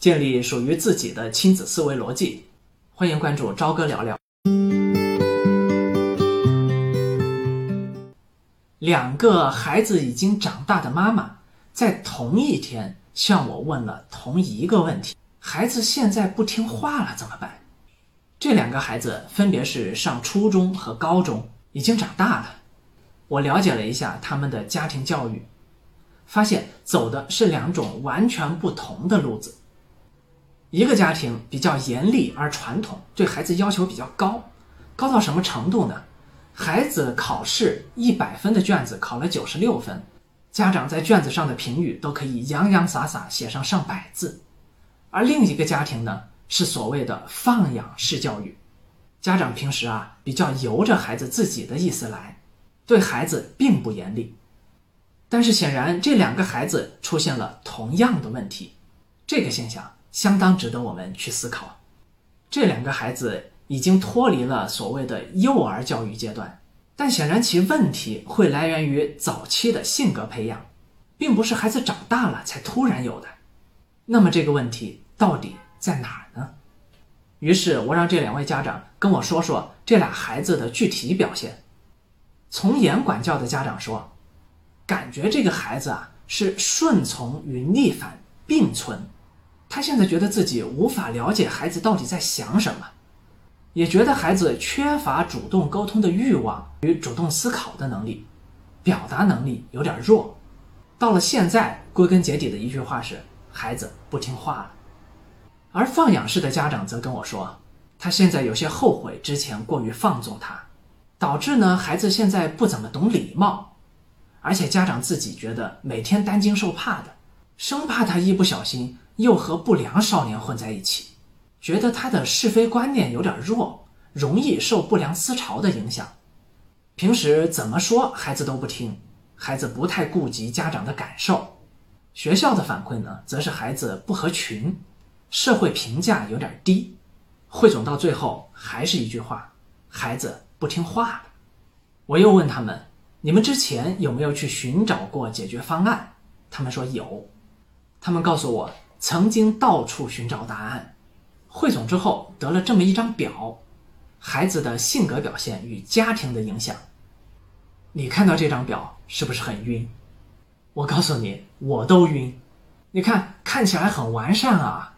建立属于自己的亲子思维逻辑。欢迎关注朝哥聊聊。两个孩子已经长大的妈妈，在同一天向我问了同一个问题：孩子现在不听话了怎么办？这两个孩子分别是上初中和高中，已经长大了。我了解了一下他们的家庭教育，发现走的是两种完全不同的路子。一个家庭比较严厉而传统，对孩子要求比较高，高到什么程度呢？孩子考试一百分的卷子考了九十六分，家长在卷子上的评语都可以洋洋洒洒写上上百字。而另一个家庭呢，是所谓的放养式教育，家长平时啊比较由着孩子自己的意思来，对孩子并不严厉。但是显然这两个孩子出现了同样的问题，这个现象相当值得我们去思考。这两个孩子。已经脱离了所谓的幼儿教育阶段，但显然其问题会来源于早期的性格培养，并不是孩子长大了才突然有的。那么这个问题到底在哪儿呢？于是我让这两位家长跟我说说这俩孩子的具体表现。从严管教的家长说，感觉这个孩子啊是顺从与逆反并存，他现在觉得自己无法了解孩子到底在想什么。也觉得孩子缺乏主动沟通的欲望与主动思考的能力，表达能力有点弱。到了现在，归根结底的一句话是：孩子不听话了。而放养式的家长则跟我说，他现在有些后悔之前过于放纵他，导致呢孩子现在不怎么懂礼貌，而且家长自己觉得每天担惊受怕的，生怕他一不小心又和不良少年混在一起。觉得他的是非观念有点弱，容易受不良思潮的影响。平时怎么说孩子都不听，孩子不太顾及家长的感受。学校的反馈呢，则是孩子不合群，社会评价有点低。汇总到最后，还是一句话：孩子不听话。我又问他们：你们之前有没有去寻找过解决方案？他们说有。他们告诉我，曾经到处寻找答案。汇总之后得了这么一张表，孩子的性格表现与家庭的影响。你看到这张表是不是很晕？我告诉你，我都晕。你看，看起来很完善啊，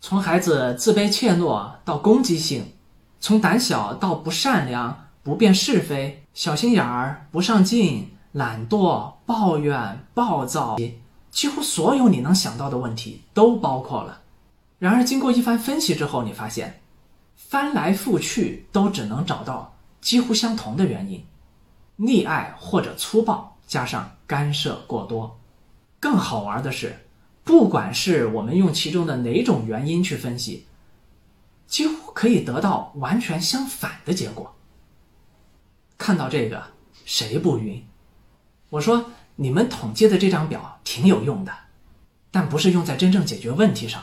从孩子自卑怯懦到攻击性，从胆小到不善良、不辨是非、小心眼儿、不上进、懒惰、抱怨、暴躁，几乎所有你能想到的问题都包括了。然而，经过一番分析之后，你发现翻来覆去都只能找到几乎相同的原因：溺爱或者粗暴，加上干涉过多。更好玩的是，不管是我们用其中的哪种原因去分析，几乎可以得到完全相反的结果。看到这个，谁不晕？我说，你们统计的这张表挺有用的，但不是用在真正解决问题上。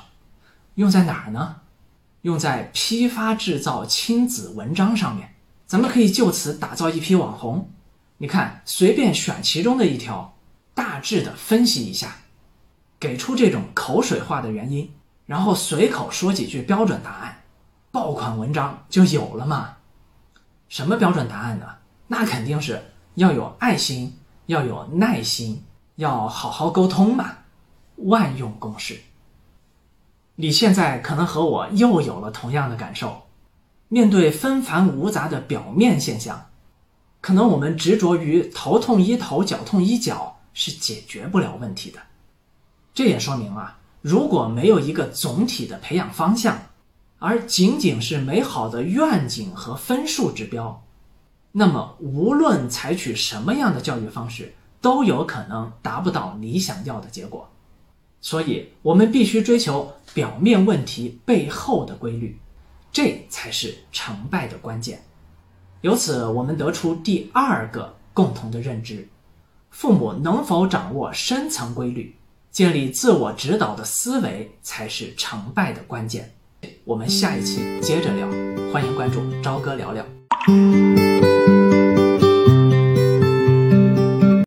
用在哪儿呢？用在批发制造亲子文章上面，咱们可以就此打造一批网红。你看，随便选其中的一条，大致的分析一下，给出这种口水化的原因，然后随口说几句标准答案，爆款文章就有了嘛。什么标准答案呢？那肯定是要有爱心，要有耐心，要好好沟通嘛，万用公式。你现在可能和我又有了同样的感受，面对纷繁无杂的表面现象，可能我们执着于头痛医头、脚痛医脚是解决不了问题的。这也说明啊，如果没有一个总体的培养方向，而仅仅是美好的愿景和分数指标，那么无论采取什么样的教育方式，都有可能达不到你想要的结果。所以，我们必须追求表面问题背后的规律，这才是成败的关键。由此，我们得出第二个共同的认知：父母能否掌握深层规律，建立自我指导的思维，才是成败的关键。我们下一期接着聊，欢迎关注朝哥聊聊。